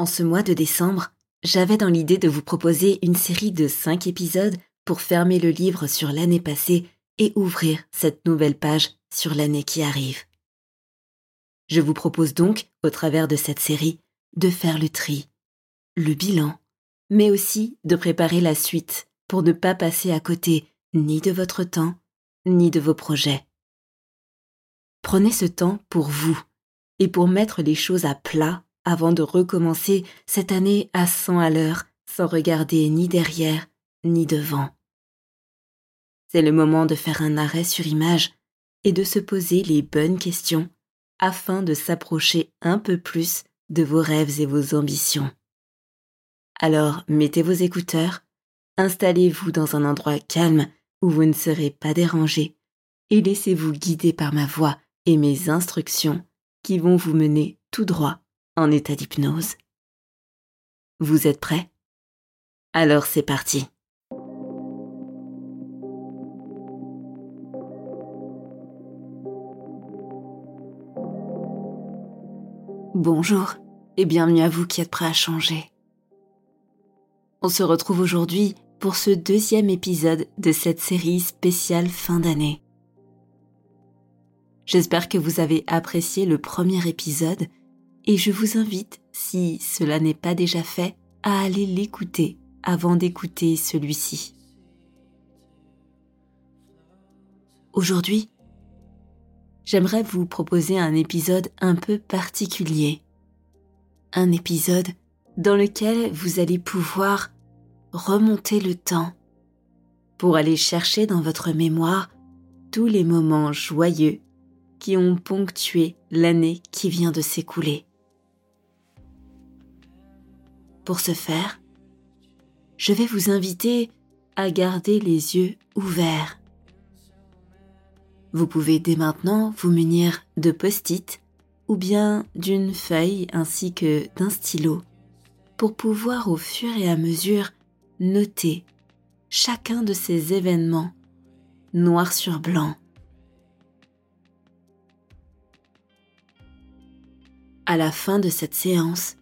En ce mois de décembre, j'avais dans l'idée de vous proposer une série de 5 épisodes pour fermer le livre sur l'année passée et ouvrir cette nouvelle page sur l'année qui arrive. Je vous propose donc, au travers de cette série, de faire le tri, le bilan, mais aussi de préparer la suite pour ne pas passer à côté ni de votre temps, ni de vos projets. Prenez ce temps pour vous et pour mettre les choses à plat avant de recommencer cette année à 100 à l'heure sans regarder ni derrière ni devant. C'est le moment de faire un arrêt sur image et de se poser les bonnes questions afin de s'approcher un peu plus de vos rêves et vos ambitions. Alors mettez vos écouteurs, installez-vous dans un endroit calme où vous ne serez pas dérangé et laissez-vous guider par ma voix et mes instructions qui vont vous mener tout droit en état d'hypnose. Vous êtes prêts? Alors c'est parti. Bonjour et bienvenue à vous qui êtes prêts à changer. On se retrouve aujourd'hui pour ce deuxième épisode de cette série spéciale fin d'année. J'espère que vous avez apprécié le premier épisode et je vous invite, si cela n'est pas déjà fait, à aller l'écouter avant d'écouter celui-ci. Aujourd'hui, j'aimerais vous proposer un épisode un peu particulier. Un épisode dans lequel vous allez pouvoir remonter le temps pour aller chercher dans votre mémoire tous les moments joyeux qui ont ponctué l'année qui vient de s'écouler. Pour ce faire, je vais vous inviter à garder les yeux ouverts. Vous pouvez dès maintenant vous munir de post-it ou bien d'une feuille ainsi que d'un stylo pour pouvoir au fur et à mesure noter chacun de ces événements noir sur blanc. À la fin de cette séance,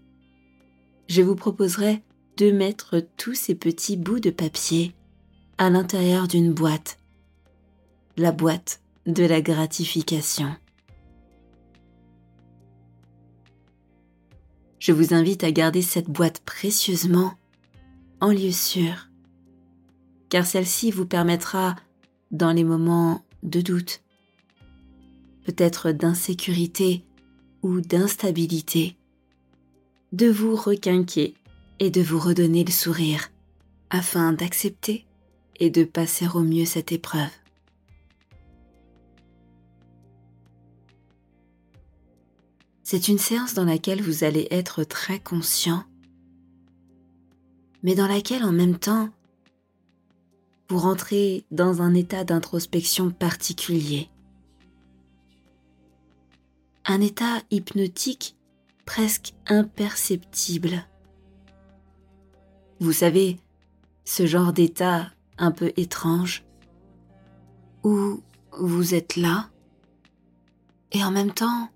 je vous proposerai de mettre tous ces petits bouts de papier à l'intérieur d'une boîte, la boîte de la gratification. Je vous invite à garder cette boîte précieusement en lieu sûr, car celle-ci vous permettra, dans les moments de doute, peut-être d'insécurité ou d'instabilité, de vous requinquer et de vous redonner le sourire afin d'accepter et de passer au mieux cette épreuve. C'est une séance dans laquelle vous allez être très conscient, mais dans laquelle en même temps, vous rentrez dans un état d'introspection particulier. Un état hypnotique presque imperceptible. Vous savez, ce genre d'état un peu étrange, où vous êtes là, et en même temps,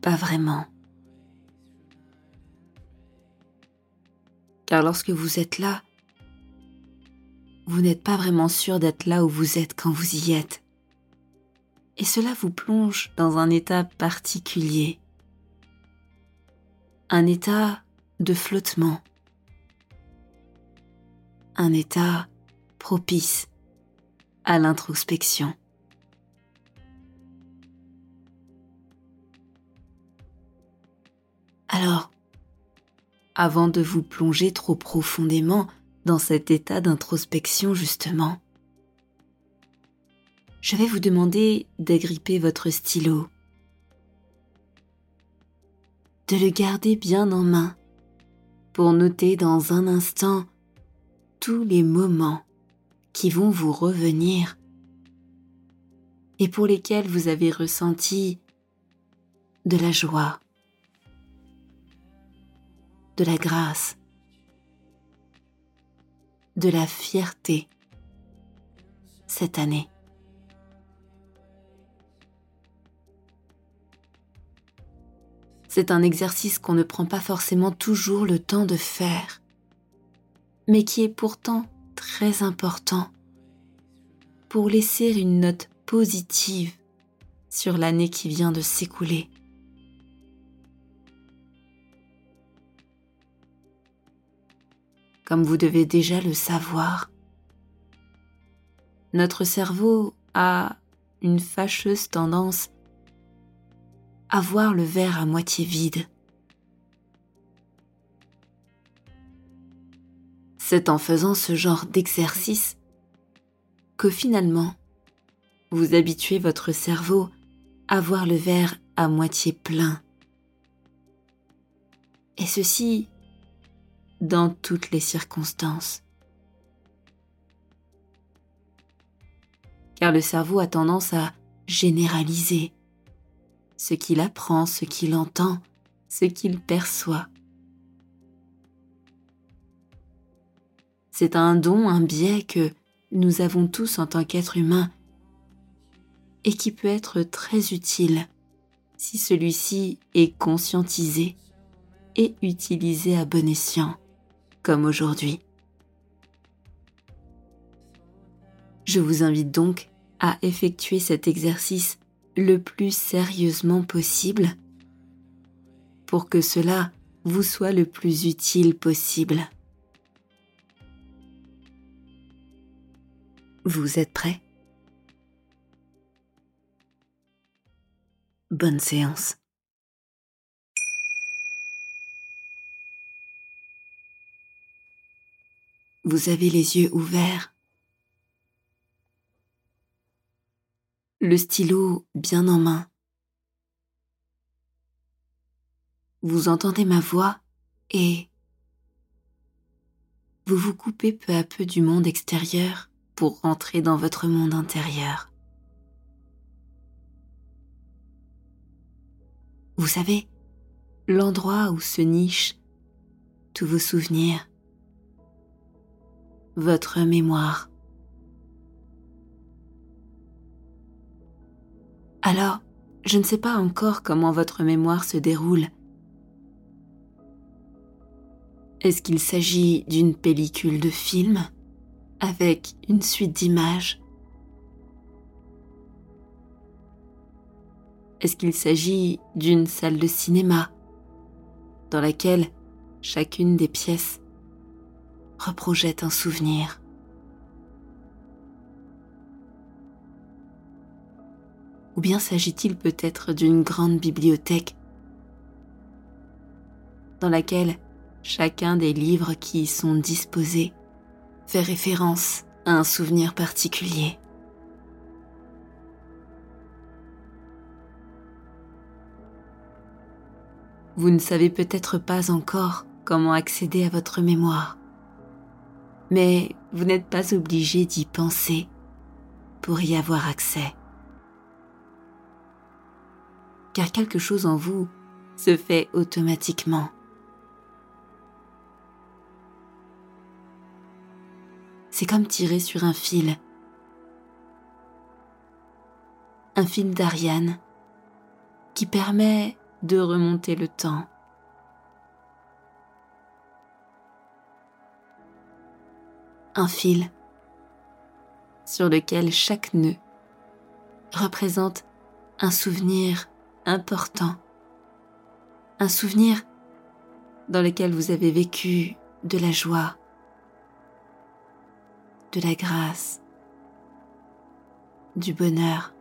pas vraiment. Car lorsque vous êtes là, vous n'êtes pas vraiment sûr d'être là où vous êtes quand vous y êtes. et cela vous plonge dans un état particulier, un état de flottement, un état propice à l'introspection. Alors, avant de vous plonger trop profondément dans cet état d'introspection justement, je vais vous demander d'agripper votre stylo, de le garder bien en main pour noter dans un instant tous les moments qui vont vous revenir et pour lesquels vous avez ressenti de la joie, de la grâce, de la fierté cette année. C'est un exercice qu'on ne prend pas forcément toujours le temps de faire, mais qui est pourtant très important pour laisser une note positive sur l'année qui vient de s'écouler. Comme vous devez déjà le savoir, notre cerveau a une fâcheuse tendance à voir le verre à moitié vide. C'est en faisant ce genre d'exercice que finalement, vous habituez votre cerveau à voir le verre à moitié plein. Et ceci dans toutes les circonstances. Car le cerveau a tendance à généraliser ce qu'il apprend, ce qu'il entend, ce qu'il perçoit. C'est un don, un biais que nous avons tous en tant qu'êtres humains et qui peut être très utile si celui-ci est conscientisé et utilisé à bon escient, comme aujourd'hui. Je vous invite donc à effectuer cet exercice le plus sérieusement possible pour que cela vous soit le plus utile possible. Vous êtes prêt? Bonne séance. Vous avez les yeux ouverts le stylo bien en main. Vous entendez ma voix et vous vous coupez peu à peu du monde extérieur pour rentrer dans votre monde intérieur. Vous savez, l'endroit où se nichent tous vos souvenirs, votre mémoire, Alors, je ne sais pas encore comment votre mémoire se déroule. Est-ce qu'il s'agit d'une pellicule de film avec une suite d'images? Est-ce qu'il s'agit d'une salle de cinéma dans laquelle chacune des pièces reprojette un souvenir? Ou bien s'agit-il peut-être d'une grande bibliothèque dans laquelle chacun des livres qui y sont disposés fait référence à un souvenir particulier? Vous ne savez peut-être pas encore comment accéder à votre mémoire, mais vous n'êtes pas obligé d'y penser pour y avoir accès car quelque chose en vous se fait automatiquement. C'est comme tirer sur un fil. Un fil d'Ariane qui permet de remonter le temps. Un fil sur lequel chaque nœud représente un souvenir important, un souvenir dans lequel vous avez vécu de la joie, de la grâce, du bonheur.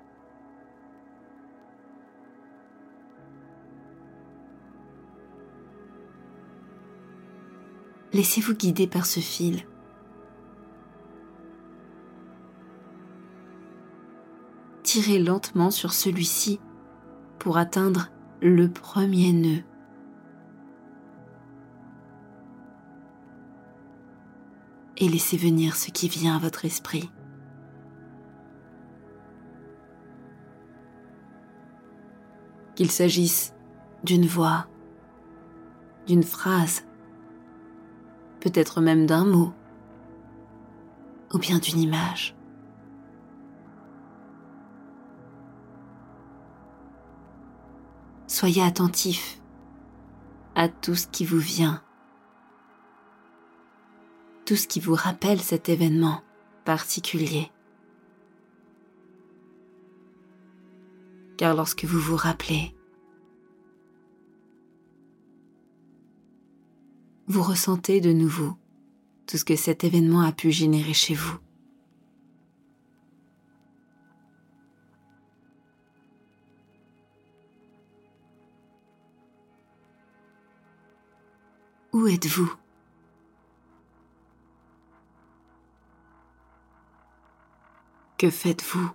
Laissez-vous guider par ce fil. Tirez lentement sur celui-ci pour atteindre le premier nœud. Et laissez venir ce qui vient à votre esprit. Qu'il s'agisse d'une voix, d'une phrase, peut-être même d'un mot, ou bien d'une image. Soyez attentif à tout ce qui vous vient, tout ce qui vous rappelle cet événement particulier. Car lorsque vous vous rappelez, vous ressentez de nouveau tout ce que cet événement a pu générer chez vous. Où êtes-vous? Que faites-vous?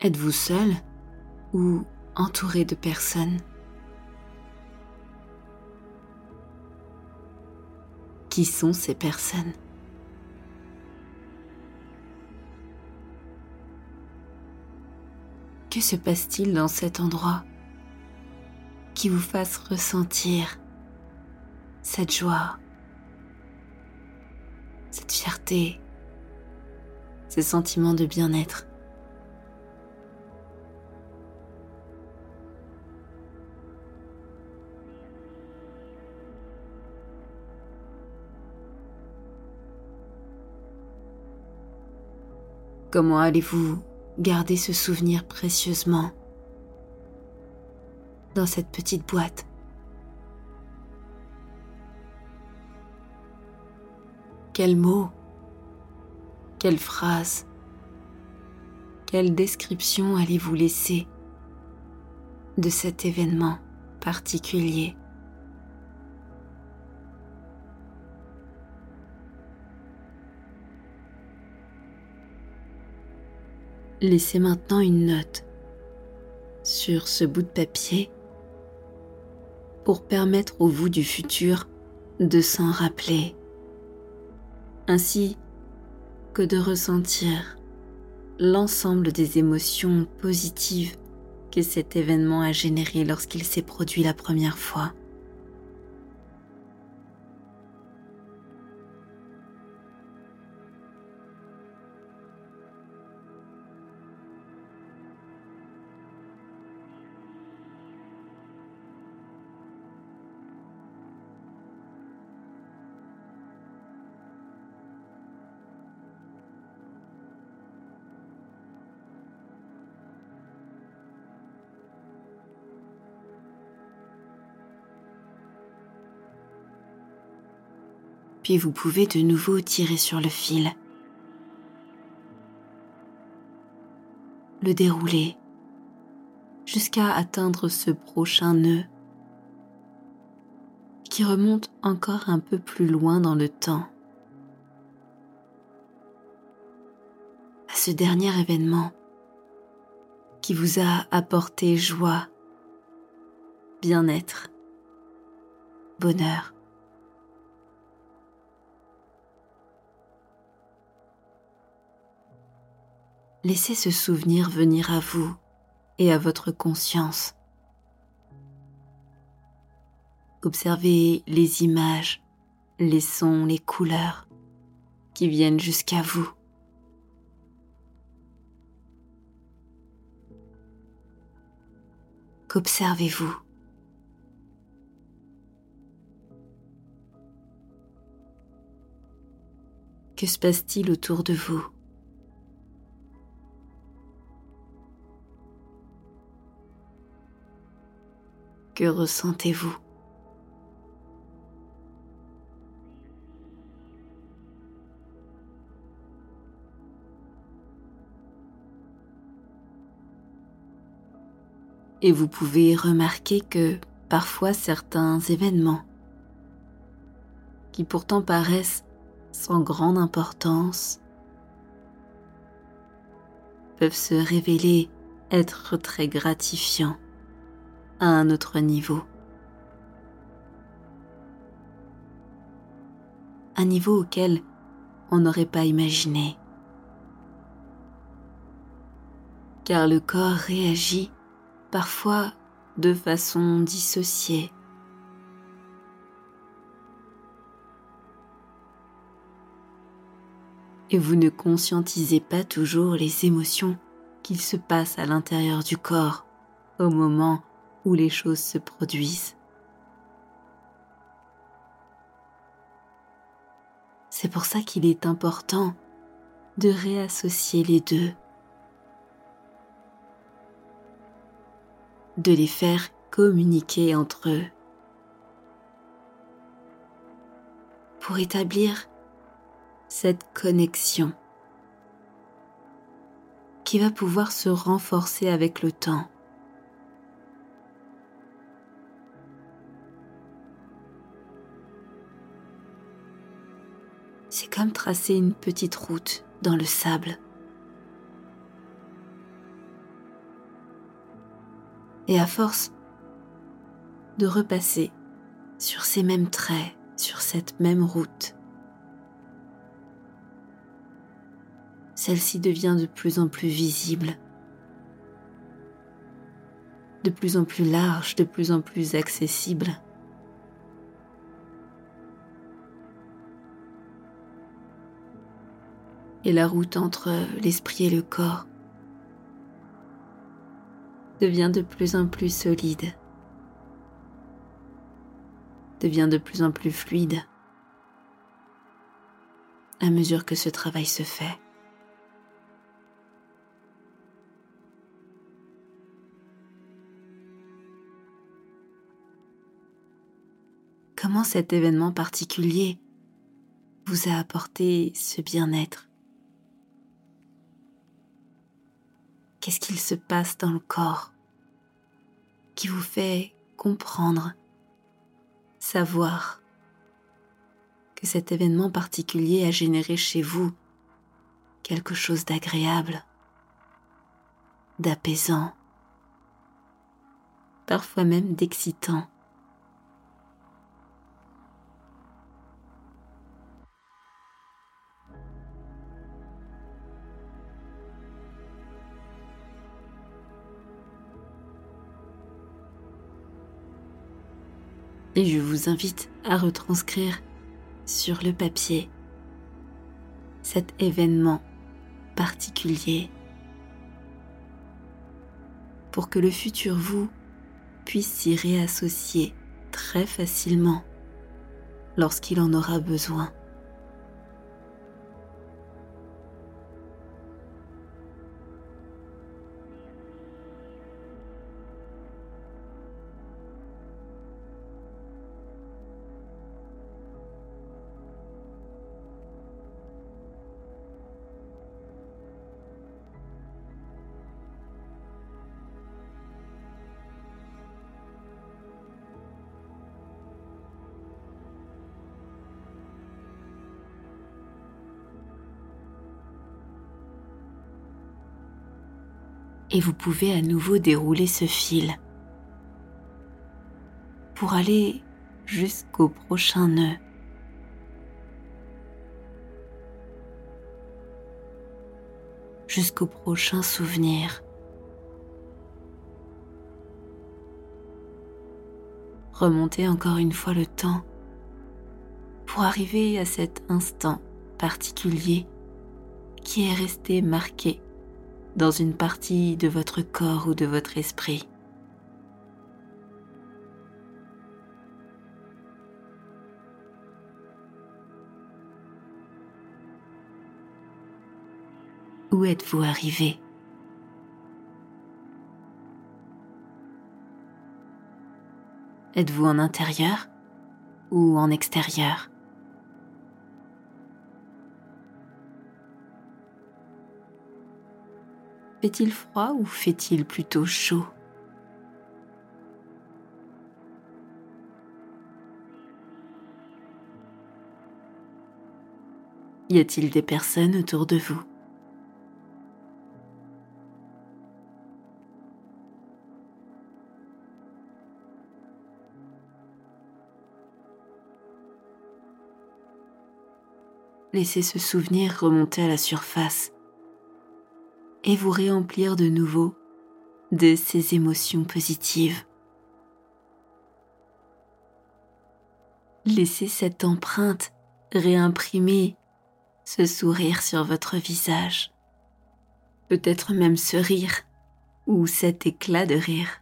Êtes-vous seul ou entouré de personnes? Qui sont ces personnes? Que se passe-t-il dans cet endroit qui vous fasse ressentir cette joie, cette fierté, ces sentiments de bien-être? Comment allez-vous garder ce souvenir précieusement dans cette petite boîte. Quels mots Quelles phrases Quelle description allez-vous laisser de cet événement particulier? Laissez maintenant une note sur ce bout de papier pour permettre au vous du futur de s'en rappeler, ainsi que de ressentir l'ensemble des émotions positives que cet événement a générées lorsqu'il s'est produit la première fois. Puis vous pouvez de nouveau tirer sur le fil, le dérouler jusqu'à atteindre ce prochain nœud qui remonte encore un peu plus loin dans le temps. À ce dernier événement qui vous a apporté joie, bien-être, bonheur. Laissez ce souvenir venir à vous et à votre conscience. Observez les images, les sons, les couleurs qui viennent jusqu'à vous. Qu'observez-vous? Que se passe-t-il autour de vous? Que ressentez-vous? Et vous pouvez remarquer que parfois certains événements, qui pourtant paraissent sans grande importance, peuvent se révéler être très gratifiants à un autre niveau. Un niveau auquel on n'aurait pas imaginé. Car le corps réagit parfois de façon dissociée. Et vous ne conscientisez pas toujours les émotions qu'il se passe à l'intérieur du corps au moment où les choses se produisent. C'est pour ça qu'il est important de réassocier les deux. de les faire communiquer entre eux pour établir cette connexion qui va pouvoir se renforcer avec le temps. Tracer une petite route dans le sable. Et à force de repasser sur ces mêmes traits, sur cette même route, celle-ci devient de plus en plus visible, de plus en plus large, de plus en plus accessible. Et la route entre l'esprit et le corps devient de plus en plus solide, devient de plus en plus fluide à mesure que ce travail se fait. Comment cet événement particulier vous a apporté ce bien-être? Qu'est-ce qu'il se passe dans le corps qui vous fait comprendre, savoir que cet événement particulier a généré chez vous quelque chose d'agréable, d'apaisant, parfois même d'excitant. Et je vous invite à retranscrire sur le papier cet événement particulier pour que le futur vous puisse s'y réassocier très facilement lorsqu'il en aura besoin. Et vous pouvez à nouveau dérouler ce fil pour aller jusqu'au prochain nœud. jusqu'au prochain souvenir. Remontez encore une fois le temps pour arriver à cet instant particulier qui est resté marqué dans une partie de votre corps ou de votre esprit. Où êtes-vous arrivé? Êtes-vous en intérieur ou en extérieur? Fait-il froid ou fait-il plutôt chaud? Y a-t-il des personnes autour de vous? Laissez ce souvenir remonter à la surface et vous réemplir de nouveau de ces émotions positives. Laissez cette empreinte réimprimer ce sourire sur votre visage, peut-être même ce rire ou cet éclat de rire.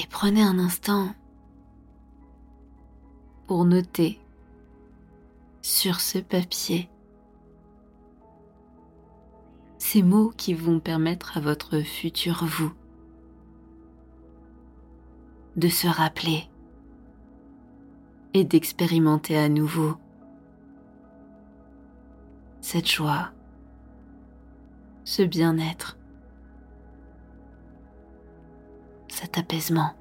Et prenez un instant pour noter sur ce papier ces mots qui vont permettre à votre futur vous de se rappeler et d'expérimenter à nouveau cette joie, ce bien-être cet apaisement.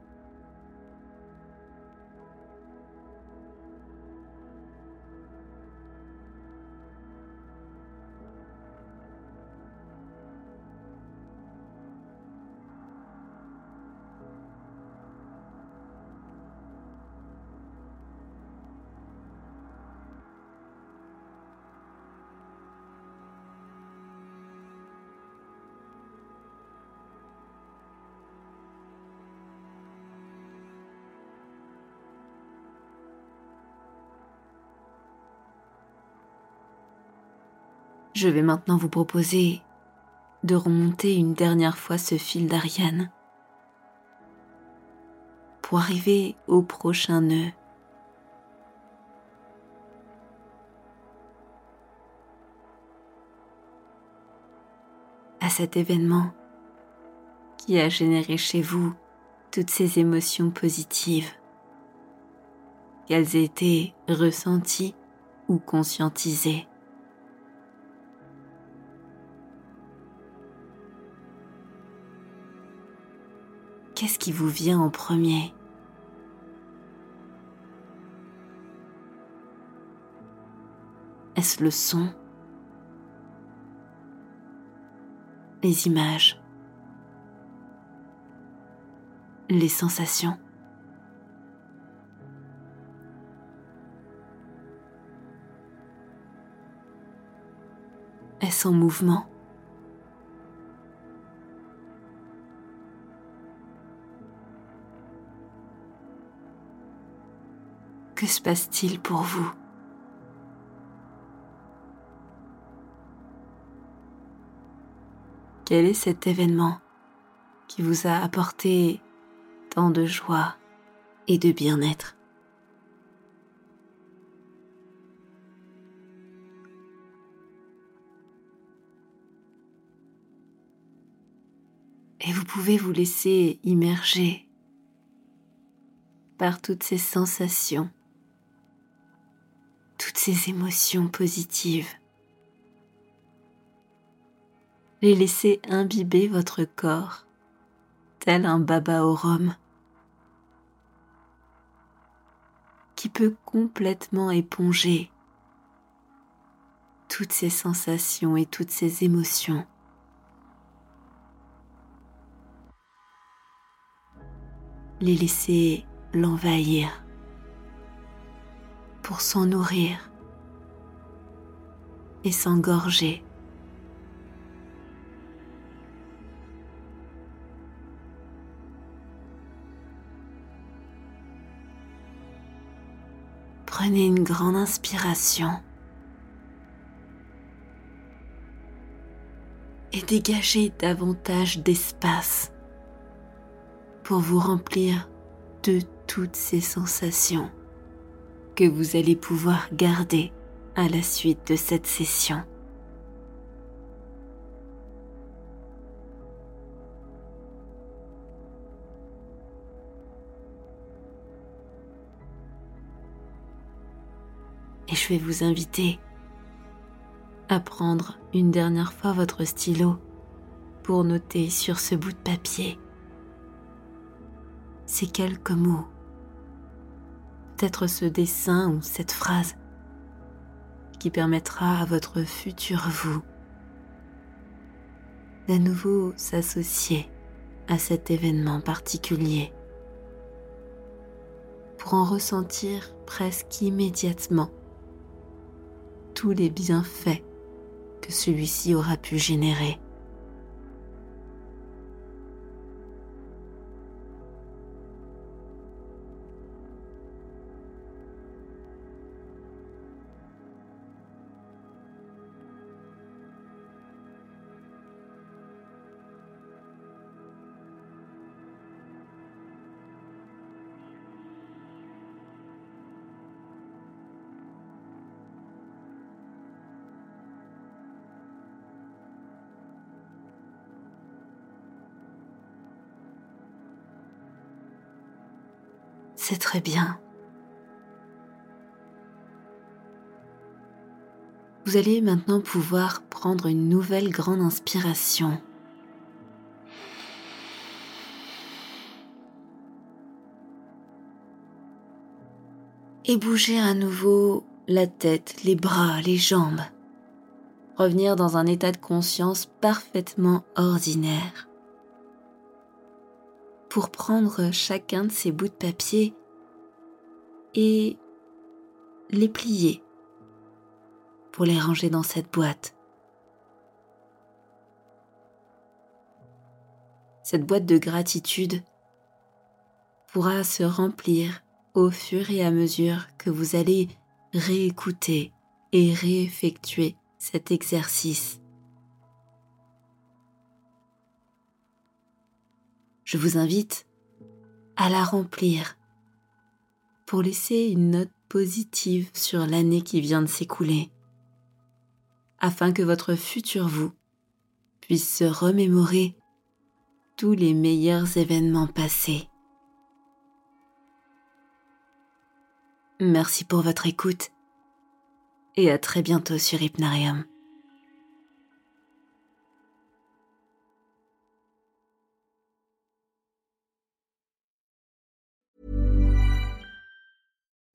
Je vais maintenant vous proposer de remonter une dernière fois ce fil d'Ariane pour arriver au prochain nœud. À cet événement qui a généré chez vous toutes ces émotions positives, qu'elles aient été ressenties ou conscientisées. Qu'est-ce qui vous vient en premier? Est-ce le son? Les images? Les sensations? Est-ce en mouvement? Que se passe-t-il pour vous? Quel est cet événement qui vous a apporté tant de joie et de bien-être? Et vous pouvez vous laisser immerger par toutes ces sensations toutes ces émotions positives. Les laisser imbiber votre corps, tel un baba au rhum, qui peut complètement éponger toutes ces sensations et toutes ces émotions. Les laisser l'envahir pour s'en nourrir et s'engorger. Prenez une grande inspiration et dégagez davantage d'espace pour vous remplir de toutes ces sensations que vous allez pouvoir garder à la suite de cette session. Et je vais vous inviter à prendre une dernière fois votre stylo pour noter sur ce bout de papier ces quelques mots, peut-être ce dessin ou cette phrase qui permettra à votre futur vous d'à nouveau s'associer à cet événement particulier pour en ressentir presque immédiatement tous les bienfaits que celui-ci aura pu générer. C'est très bien. Vous allez maintenant pouvoir prendre une nouvelle grande inspiration. Et bouger à nouveau la tête, les bras, les jambes. Revenir dans un état de conscience parfaitement ordinaire pour prendre chacun de ces bouts de papier et les plier pour les ranger dans cette boîte. Cette boîte de gratitude pourra se remplir au fur et à mesure que vous allez réécouter et réeffectuer cet exercice. Je vous invite à la remplir pour laisser une note positive sur l'année qui vient de s'écouler, afin que votre futur vous puisse se remémorer tous les meilleurs événements passés. Merci pour votre écoute et à très bientôt sur Hypnarium.